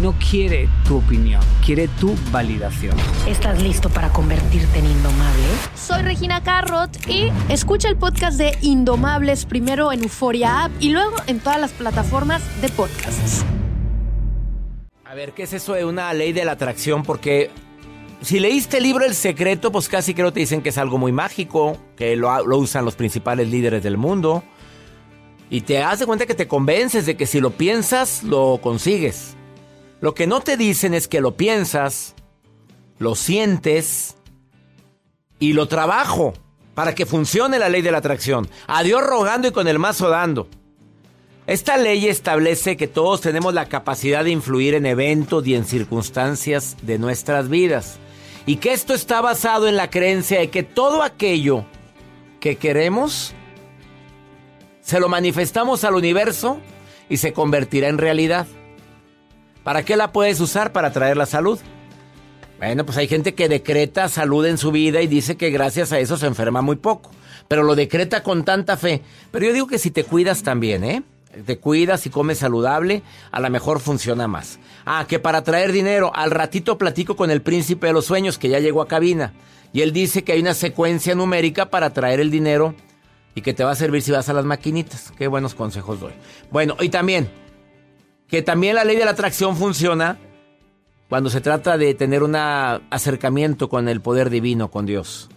no quiere tu opinión, quiere tu validación. ¿Estás listo para convertirte en indomable? Soy Regina Carrot y escucha el podcast de Indomables primero en Euforia App y luego en todas las plataformas de podcasts. A ver, ¿qué es eso de una ley de la atracción? Porque si leíste el libro El Secreto, pues casi creo te dicen que es algo muy mágico, que lo, lo usan los principales líderes del mundo. Y te das de cuenta que te convences de que si lo piensas, lo consigues. Lo que no te dicen es que lo piensas, lo sientes y lo trabajo para que funcione la ley de la atracción. A Dios rogando y con el mazo dando. Esta ley establece que todos tenemos la capacidad de influir en eventos y en circunstancias de nuestras vidas. Y que esto está basado en la creencia de que todo aquello que queremos se lo manifestamos al universo y se convertirá en realidad. ¿Para qué la puedes usar? Para traer la salud. Bueno, pues hay gente que decreta salud en su vida y dice que gracias a eso se enferma muy poco. Pero lo decreta con tanta fe. Pero yo digo que si te cuidas también, ¿eh? Te cuidas y comes saludable, a lo mejor funciona más. Ah, que para traer dinero, al ratito platico con el príncipe de los sueños que ya llegó a cabina. Y él dice que hay una secuencia numérica para traer el dinero y que te va a servir si vas a las maquinitas. Qué buenos consejos doy. Bueno, y también que también la ley de la atracción funciona cuando se trata de tener un acercamiento con el poder divino, con Dios.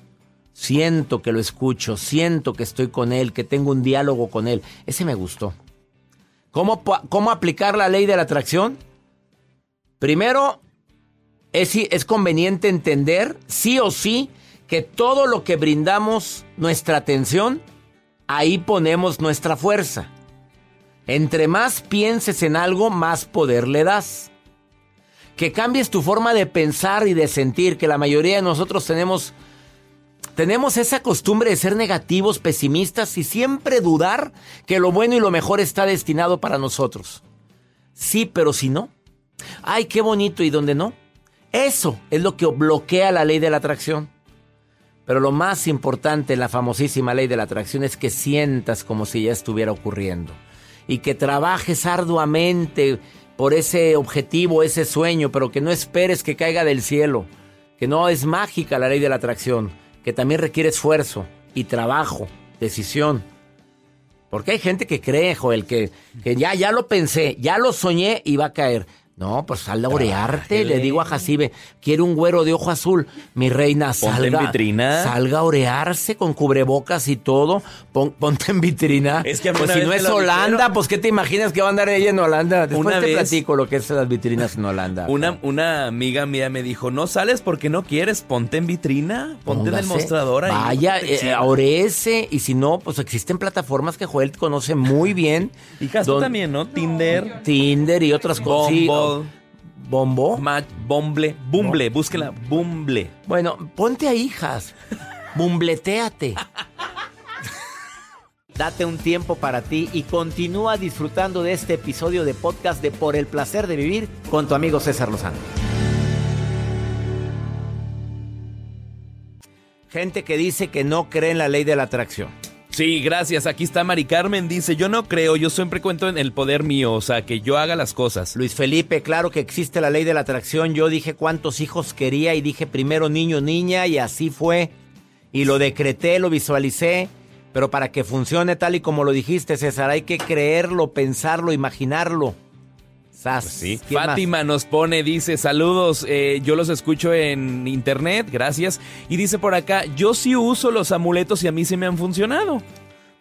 Siento que lo escucho, siento que estoy con Él, que tengo un diálogo con Él. Ese me gustó. ¿Cómo, cómo aplicar la ley de la atracción? Primero, es, es conveniente entender, sí o sí, que todo lo que brindamos nuestra atención, ahí ponemos nuestra fuerza. Entre más pienses en algo, más poder le das. Que cambies tu forma de pensar y de sentir, que la mayoría de nosotros tenemos tenemos esa costumbre de ser negativos, pesimistas y siempre dudar que lo bueno y lo mejor está destinado para nosotros. Sí, pero si no. Ay, qué bonito y donde no. Eso es lo que bloquea la ley de la atracción. Pero lo más importante en la famosísima ley de la atracción es que sientas como si ya estuviera ocurriendo y que trabajes arduamente por ese objetivo, ese sueño, pero que no esperes que caiga del cielo, que no es mágica la ley de la atracción, que también requiere esfuerzo y trabajo, decisión. Porque hay gente que cree, Joel, que, que ya, ya lo pensé, ya lo soñé y va a caer. No, pues sal a orearte. Le digo a Jacibe, quiere un güero de ojo azul. Mi reina, salga. en vitrina. Salga a orearse con cubrebocas y todo. ponte en vitrina. Es que pues si no es Holanda, dijeron. pues ¿qué te imaginas que va a andar ella en Holanda? Después Una te vez- platico lo que es las vitrinas en Holanda. Una, una amiga mía me dijo, no sales porque no quieres, ponte en vitrina, ponte en el mostrador ahí. Vaya, eh, oréese. Y si no, pues existen plataformas que Joel conoce muy bien. Y Don- también, ¿no? Tinder, Tinder y otras cosas. Sí, Bumble, ¿Bombo? Match, Bumble, Bumble, búsquela, Bumble. Bueno, ponte a hijas. Bumbleteate. Date un tiempo para ti y continúa disfrutando de este episodio de podcast de Por el placer de vivir con tu amigo César Lozano. Gente que dice que no cree en la ley de la atracción. Sí, gracias. Aquí está Mari Carmen. Dice, yo no creo, yo siempre cuento en el poder mío, o sea, que yo haga las cosas. Luis Felipe, claro que existe la ley de la atracción. Yo dije cuántos hijos quería y dije primero niño, niña y así fue. Y lo decreté, lo visualicé. Pero para que funcione tal y como lo dijiste, César, hay que creerlo, pensarlo, imaginarlo. Pues sí. Fátima nos pone, dice, saludos, eh, yo los escucho en internet, gracias. Y dice por acá, yo sí uso los amuletos y a mí se me han funcionado.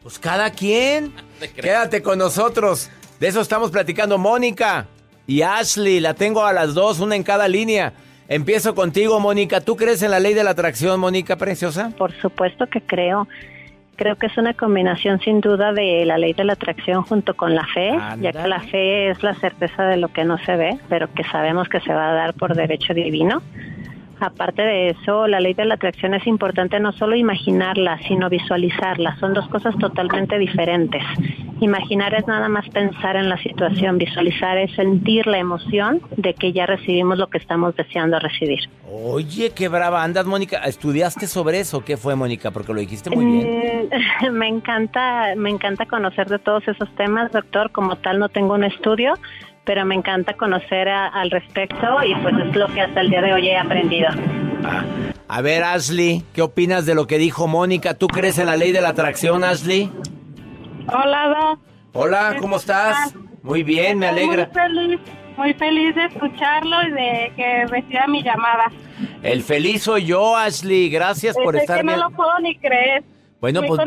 Pues cada quien. Quédate con nosotros. De eso estamos platicando Mónica y Ashley. La tengo a las dos, una en cada línea. Empiezo contigo, Mónica. ¿Tú crees en la ley de la atracción, Mónica Preciosa? Por supuesto que creo. Creo que es una combinación sin duda de la ley de la atracción junto con la fe, ya que la fe es la certeza de lo que no se ve, pero que sabemos que se va a dar por derecho divino. Aparte de eso, la ley de la atracción es importante no solo imaginarla, sino visualizarla. Son dos cosas totalmente diferentes. Imaginar es nada más pensar en la situación, visualizar es sentir la emoción de que ya recibimos lo que estamos deseando recibir. Oye, qué brava andas, Mónica. ¿Estudiaste sobre eso? ¿Qué fue, Mónica? Porque lo dijiste muy bien. Mm, me encanta, me encanta conocer de todos esos temas, doctor. Como tal, no tengo un estudio, pero me encanta conocer al respecto y pues es lo que hasta el día de hoy he aprendido. Ah. A ver, Ashley, ¿qué opinas de lo que dijo Mónica? ¿Tú crees en la ley de la atracción, Ashley? Hola, Hola, ¿cómo estás? Muy bien, me alegra. Muy feliz, muy feliz de escucharlo y de que reciba mi llamada. El feliz soy yo, Ashley. Gracias por estar que no lo puedo ni creer. Bueno, pues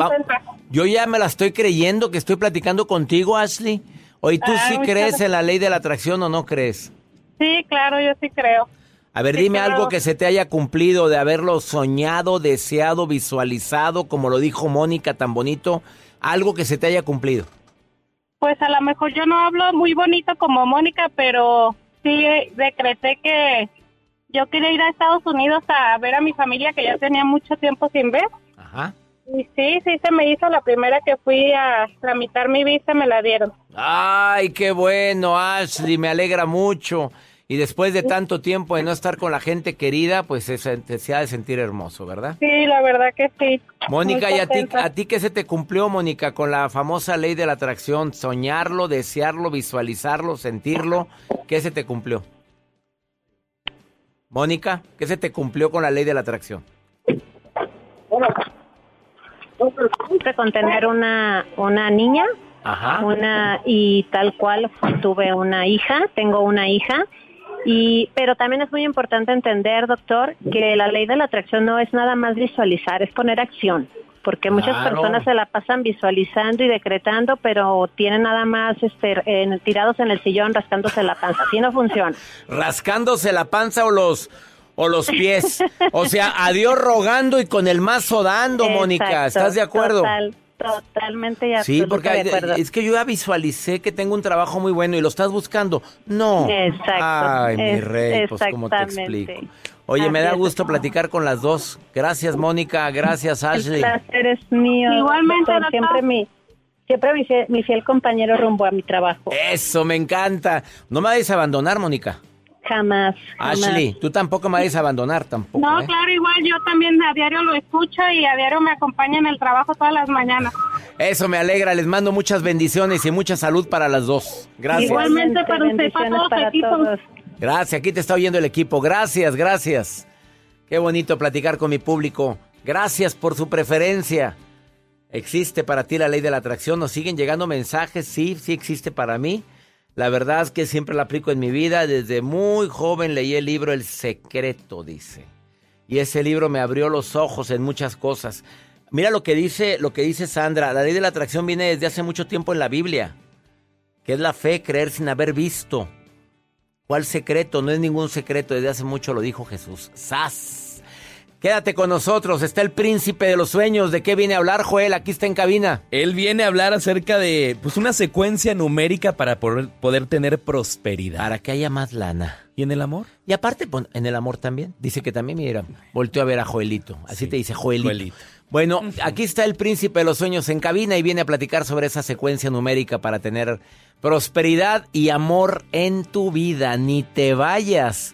yo ya me la estoy creyendo que estoy platicando contigo, Ashley. Oye, ¿tú sí crees en la ley de la atracción o no crees? Sí, claro, yo sí creo. A ver, dime algo que se te haya cumplido de haberlo soñado, deseado, visualizado, como lo dijo Mónica tan bonito, algo que se te haya cumplido. Pues a lo mejor yo no hablo muy bonito como Mónica, pero sí decreté que yo quería ir a Estados Unidos a ver a mi familia que ya tenía mucho tiempo sin ver. Ajá. Y sí, sí se me hizo la primera que fui a tramitar mi visa, me la dieron. Ay, qué bueno, Ashley, me alegra mucho. Y después de tanto tiempo de no estar con la gente querida, pues se, se ha de sentir hermoso, ¿verdad? Sí, la verdad que sí. Mónica, ¿y a ti, a ti qué se te cumplió, Mónica, con la famosa ley de la atracción? Soñarlo, desearlo, visualizarlo, sentirlo. ¿Qué se te cumplió? Mónica, ¿qué se te cumplió con la ley de la atracción? con tener una, una niña, una y tal cual tuve una hija, tengo una hija. Y, pero también es muy importante entender, doctor, que la ley de la atracción no es nada más visualizar, es poner acción porque muchas personas se la pasan visualizando y decretando, pero tienen nada más este, tirados en el sillón rascándose la panza. Así no funciona. Rascándose la panza o los o los pies. O sea, a Dios rogando y con el mazo dando, Mónica. ¿Estás de acuerdo? Total, totalmente y Sí, porque es que yo ya visualicé que tengo un trabajo muy bueno y lo estás buscando. No. Exacto. Ay, mi rey, pues cómo te explico. Oye, me da gusto platicar con las dos. Gracias, Mónica. Gracias, Ashley. El placer es mío. Igualmente, siempre mi siempre mi fiel, mi fiel compañero rumbo a mi trabajo. Eso, me encanta. No me vayas a abandonar, Mónica. Jamás, Ashley, tú tampoco me vayas a abandonar tampoco. No, ¿eh? claro, igual yo también a diario lo escucho y a diario me acompaña en el trabajo todas las mañanas. Eso me alegra, les mando muchas bendiciones y mucha salud para las dos. Gracias. Igualmente para usted, para todos Gracias, aquí te está oyendo el equipo. Gracias, gracias. Qué bonito platicar con mi público. Gracias por su preferencia. ¿Existe para ti la ley de la atracción? ¿Nos siguen llegando mensajes? Sí, sí existe para mí. La verdad es que siempre la aplico en mi vida. Desde muy joven leí el libro El Secreto, dice. Y ese libro me abrió los ojos en muchas cosas. Mira lo que dice, lo que dice Sandra. La ley de la atracción viene desde hace mucho tiempo en la Biblia. Que es la fe, creer sin haber visto. ¿Cuál secreto? No es ningún secreto. Desde hace mucho lo dijo Jesús. ¡Sas! Quédate con nosotros, está el príncipe de los sueños. ¿De qué viene a hablar, Joel? Aquí está en cabina. Él viene a hablar acerca de pues una secuencia numérica para poder, poder tener prosperidad. Para que haya más lana. ¿Y en el amor? Y aparte, en el amor también. Dice que también, mira, volteó a ver a Joelito. Así te dice Joelito. Joelito. Bueno, aquí está el príncipe de los sueños en cabina y viene a platicar sobre esa secuencia numérica para tener prosperidad y amor en tu vida. Ni te vayas.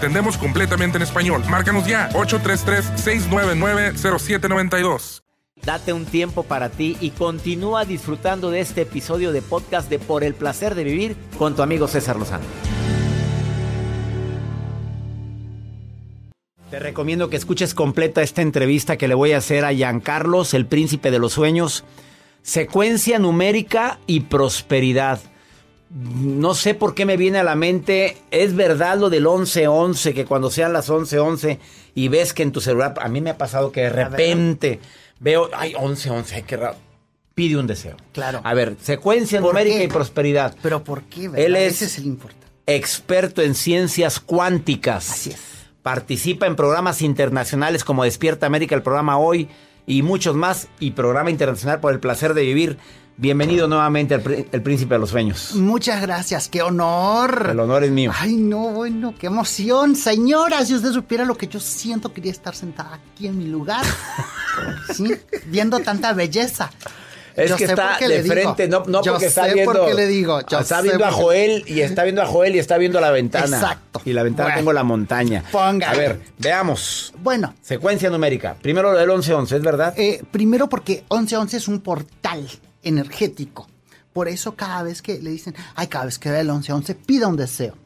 atendemos completamente en español. Márcanos ya, 833-699-0792. Date un tiempo para ti y continúa disfrutando de este episodio de podcast de Por el placer de vivir con tu amigo César Lozano. Te recomiendo que escuches completa esta entrevista que le voy a hacer a Giancarlos, el príncipe de los sueños. Secuencia numérica y prosperidad. No sé por qué me viene a la mente, es verdad lo del 11-11, que cuando sean las 11-11 y ves que en tu celular, a mí me ha pasado que de repente veo, ay, 11-11, qué raro. Pide un deseo. Claro. A ver, secuencia numérica y prosperidad. Pero ¿por qué? ¿verdad? Él es, Ese es el importante. experto en ciencias cuánticas. Así es. Participa en programas internacionales como Despierta América, el programa Hoy y muchos más, y programa internacional por el placer de vivir. Bienvenido nuevamente al pr- el príncipe de los sueños. Muchas gracias, qué honor. El honor es mío. Ay, no, bueno, qué emoción. Señora, si usted supiera lo que yo siento, quería estar sentada aquí en mi lugar. sí, viendo tanta belleza. Es Yo que está de digo. frente, no, no Yo porque está viendo. por qué le digo. Yo está viendo a Joel y está viendo a Joel y está viendo la ventana. Exacto. Y la ventana Bueno. tengo la montaña. Póngale. A ver, veamos. Bueno, Secuencia numérica. Primero lo del 11-11, ¿es verdad? eh, primero porque 1111 es un portal energético. Por eso cada vez que le dicen, ay, cada vez que vea el 1111, pida un deseo.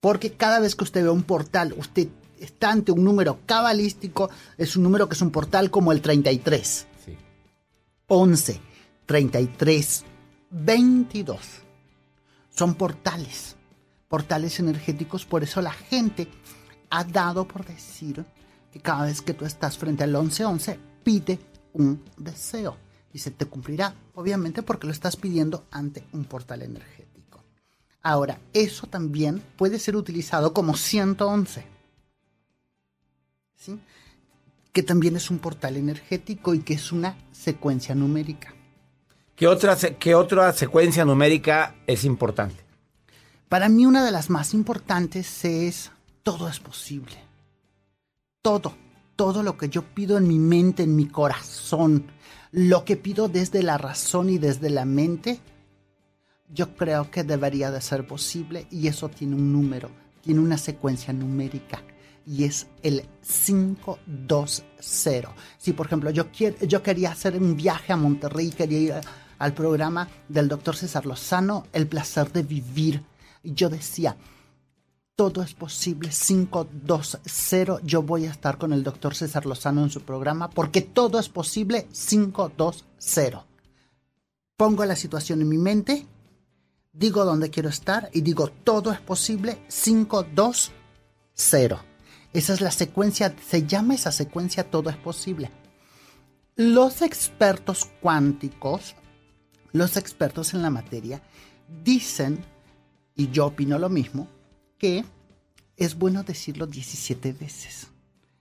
Porque cada vez que usted ve un portal, usted está ante un número cabalístico, es un número que es un portal como el 33. Sí. 11, 33, 22. Son portales, portales energéticos, por eso la gente ha dado por decir que cada vez que tú estás frente al 1111, pide un deseo y se te cumplirá, obviamente porque lo estás pidiendo ante un portal energético. Ahora, eso también puede ser utilizado como 111. ¿Sí? Que también es un portal energético y que es una secuencia numérica. ¿Qué otra, qué otra secuencia numérica es importante? Para mí una de las más importantes es todo es posible. Todo, todo lo que yo pido en mi mente, en mi corazón, lo que pido desde la razón y desde la mente, yo creo que debería de ser posible y eso tiene un número, tiene una secuencia numérica y es el 520. Si por ejemplo yo, quiero, yo quería hacer un viaje a Monterrey, quería ir al programa del doctor César Lozano, El placer de vivir, y yo decía, todo es posible, 520, yo voy a estar con el doctor César Lozano en su programa, porque todo es posible, 520. Pongo la situación en mi mente, digo dónde quiero estar y digo todo es posible, 520. Esa es la secuencia, se llama esa secuencia todo es posible. Los expertos cuánticos, los expertos en la materia, dicen, y yo opino lo mismo, que es bueno decirlo 17 veces,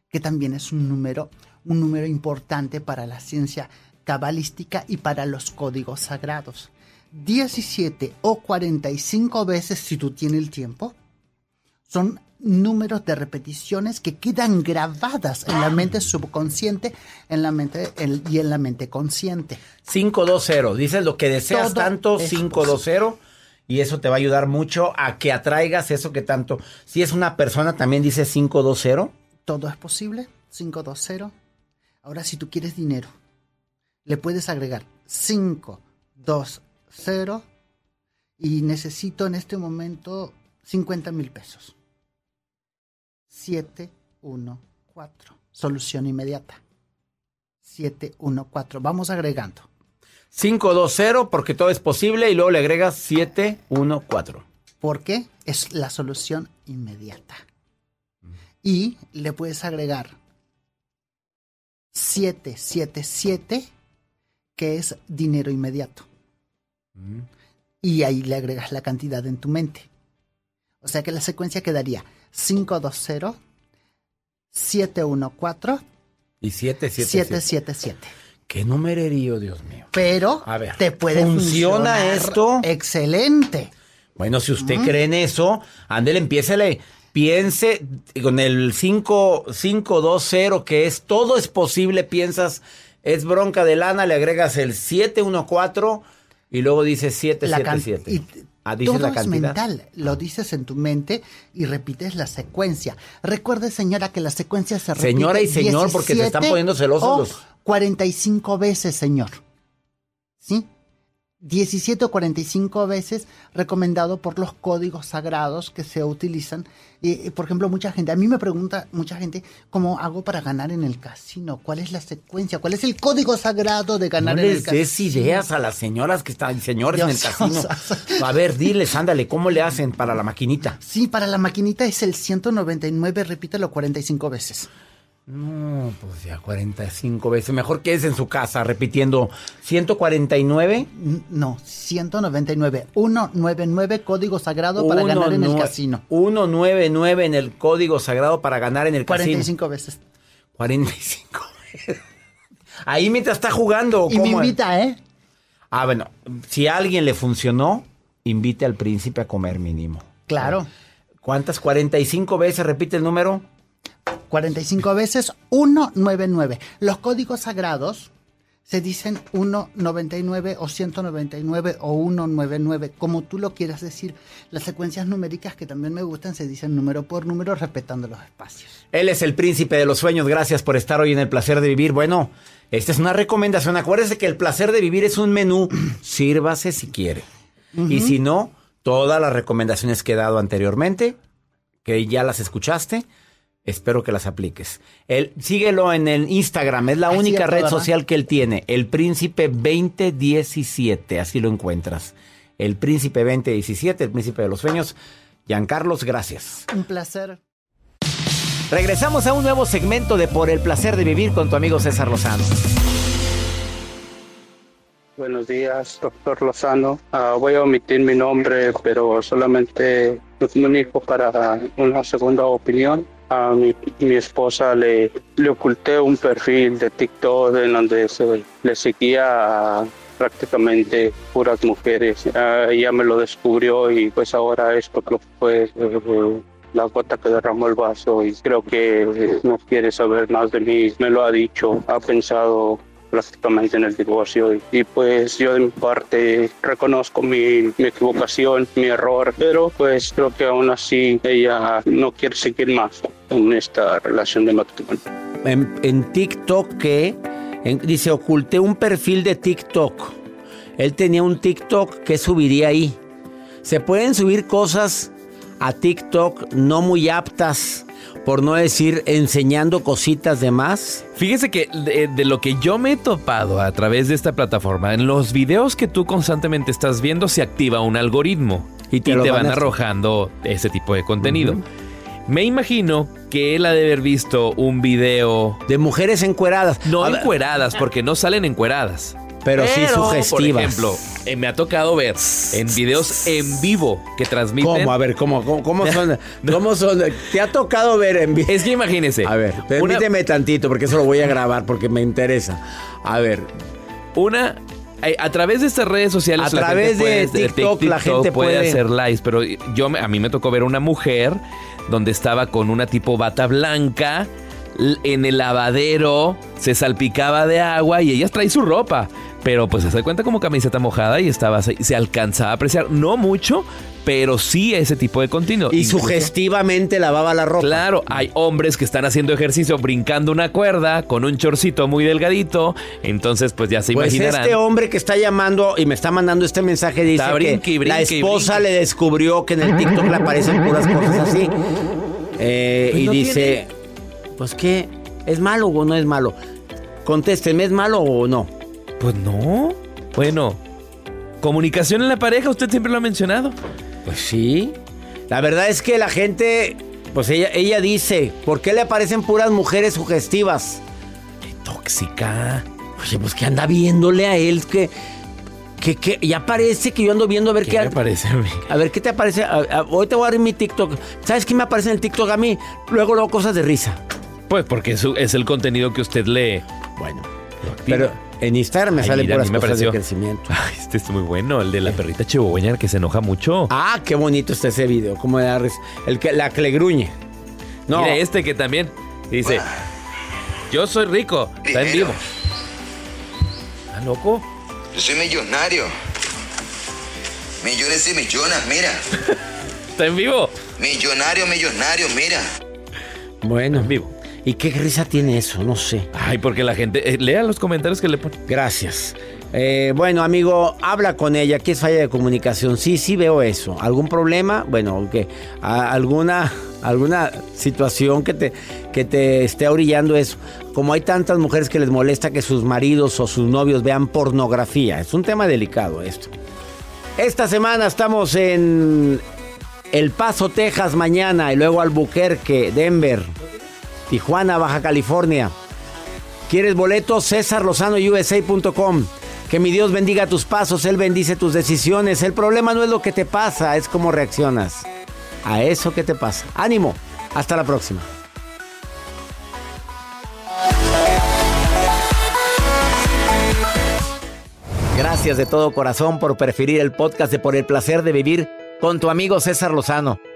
que también es un número, un número importante para la ciencia cabalística y para los códigos sagrados. 17 o 45 veces si tú tienes el tiempo, son números de repeticiones que quedan grabadas en la mente subconsciente en la mente, en- y en la mente consciente. 520. Dices lo que deseas Todo tanto, es 520. Y eso te va a ayudar mucho a que atraigas eso que tanto. Si es una persona, también dice 520. Todo es posible. 520. Ahora, si tú quieres dinero, le puedes agregar 520 y necesito en este momento 50 mil pesos. 714. Solución inmediata. 714. Vamos agregando. 520 porque todo es posible y luego le agregas 714. Porque es la solución inmediata. Y le puedes agregar 777 que es dinero inmediato. Y ahí le agregas la cantidad en tu mente. O sea que la secuencia quedaría 520 714 y 777. 777. Qué numererío, Dios mío. Pero A ver, te puede ¿funciona funcionar esto? Excelente. Bueno, si usted cree en eso, ándele, empiécele. Piense con el 5, 520, que es todo es posible, piensas, es bronca de lana, le agregas el 714 y luego dices La can- 777. y Ah, dices todo la es mental. Lo dices en tu mente y repites la secuencia. Recuerde, señora, que la secuencia se repite Señora y señor, porque se están 17 poniendo celosos los- 45 veces, señor. ¿Sí? 17 o 45 veces recomendado por los códigos sagrados que se utilizan. Y, y, por ejemplo, mucha gente, a mí me pregunta mucha gente, ¿cómo hago para ganar en el casino? ¿Cuál es la secuencia? ¿Cuál es el código sagrado de No ganar en el les casino? des ideas a las señoras que están, señores en el casino. A ver, diles, ándale, ¿cómo le hacen para la maquinita? Sí, para la maquinita es el 199, repítelo 45 veces. No, pues ya 45 veces. Mejor que es en su casa repitiendo 149. N- No, 199. 199, código sagrado para ganar en el casino. 199 en el código sagrado para ganar en el casino. 45 veces. 45 veces. Ahí mientras está jugando. Y me invita, ¿eh? Ah, bueno, si a alguien le funcionó, invite al príncipe a comer mínimo. Claro. ¿Cuántas? 45 veces, repite el número. 45 veces 199. Los códigos sagrados se dicen 199 o 199 o 199, como tú lo quieras decir. Las secuencias numéricas que también me gustan se dicen número por número, respetando los espacios. Él es el príncipe de los sueños. Gracias por estar hoy en el placer de vivir. Bueno, esta es una recomendación. Acuérdese que el placer de vivir es un menú. Sírvase si quiere. Y si no, todas las recomendaciones que he dado anteriormente, que ya las escuchaste, espero que las apliques. Él, síguelo en el Instagram. Es la única red social que él tiene. El príncipe 2017. Así lo encuentras. El príncipe 2017, el príncipe de los sueños. Giancarlos, gracias. Un placer. Regresamos a un nuevo segmento de Por el placer de vivir con tu amigo César Lozano. Buenos días, doctor Lozano. Ah, voy a omitir mi nombre, pero solamente me comunico para una segunda opinión. A mi, mi esposa le, le oculté un perfil de TikTok en donde se, le seguía a prácticamente puras mujeres. Ah, ella me lo descubrió y pues ahora esto lo fue eh, la gota que derramó el vaso y creo que no quiere saber más de mí. Me lo ha dicho, ha pensado prácticamente en el divorcio y, y, pues yo de mi parte reconozco mi, mi, equivocación, mi error, pero pues creo que aún así ella no quiere seguir más en esta relación de matrimonio. En, en TikTok, ¿qué? En- dice, oculté un perfil de TikTok. Él tenía un TikTok que subiría ahí. Se pueden subir cosas a TikTok no muy aptas, por no decir enseñando cositas de más. Fíjese que de, de lo que yo me he topado a través de esta plataforma, en los videos que tú constantemente estás viendo se activa un algoritmo y te, van arrojando ese tipo de contenido. Me imagino que él ha de haber visto un video... De mujeres encueradas. No encueradas, porque no salen encueradas. Pero sí sugestivas. Por ejemplo, eh, me ha tocado ver en videos en vivo que transmiten... ¿Cómo? A ver, ¿cómo, cómo, cómo son? ¿Cómo son? ¿Te ha tocado ver en vivo? Es que imagínese. A ver, permíteme tantito porque eso lo voy a grabar porque me interesa. A ver, Una. eh, A través de estas redes sociales, A la través gente de puede- TikTok, la gente puede- hacer lives, pero yo a mí me tocó ver una mujer donde estaba con una tipo bata blanca en el lavadero, se salpicaba de agua y ella trae su ropa, pero pues se da cuenta como camiseta mojada y estaba se, alcanzaba a apreciar, no mucho, pero sí ese tipo de contenido. y Incluso- sugestivamente lavaba la ropa. Claro, hay hombres que están haciendo ejercicio brincando una cuerda con un chorcito muy delgadito, entonces pues ya se Pues imaginarán. este hombre que está llamando y me está mandando este mensaje dice Está brinque y que la brinque esposa brinque. le descubrió que en el TikTok le aparecen puras cosas así. Eh, Pues y no dice, tiene. pues qué, ¿es malo o no es malo? Contésteme, ¿es malo o no? Pues no. Bueno, comunicación en la pareja, usted siempre lo ha mencionado. Pues sí. La verdad es que la gente, pues ella, ella dice, ¿por qué le aparecen puras mujeres sugestivas? Tóxica. Oye, pues que anda viéndole a él, que, que, que ya parece que yo ando viendo a ver qué... ¿Qué me parece a mí? A ver, ¿qué te aparece? A- a- hoy te voy a dar mi TikTok. ¿Sabes qué me aparece en el TikTok a mí? Luego, luego cosas de risa. Pues porque es, es el contenido que usted lee. Bueno. Pero en Instagram me Ay, salen mira, a puras mí me cosas de crecimiento. Ay, este es muy bueno, el de la perrita chihuahueña que se enoja mucho. Ah, qué bonito está ese video. Cómo da risa. El que, la que le gruñe. No. Mira este que también dice, yo soy rico, está en vivo. ¿Está loco? Yo soy millonario. Millones y millones, mira. Está en vivo. Millonario, millonario, mira. Bueno. En vivo. ¿Y qué risa tiene eso? No sé. Ay, porque la gente, eh, lea los comentarios que le ponen. Gracias. Eh, bueno, amigo, habla con ella. ¿Qué es falla de comunicación? Sí, sí veo eso. ¿Algún problema? Bueno, que alguna, alguna situación que te, que te esté orillando eso. Como hay tantas mujeres que les molesta que sus maridos o sus novios vean pornografía. Es un tema delicado esto. Esta semana estamos en El Paso, Texas mañana y luego Albuquerque, Denver, Tijuana, Baja California. ¿Quieres boletos? CésarLozanoUSA.com. Que mi Dios bendiga tus pasos, Él bendice tus decisiones. El problema no es lo que te pasa, es cómo reaccionas a eso que te pasa. Ánimo, hasta la próxima. Gracias de todo corazón por preferir el podcast de Por el placer de vivir con tu amigo César Lozano.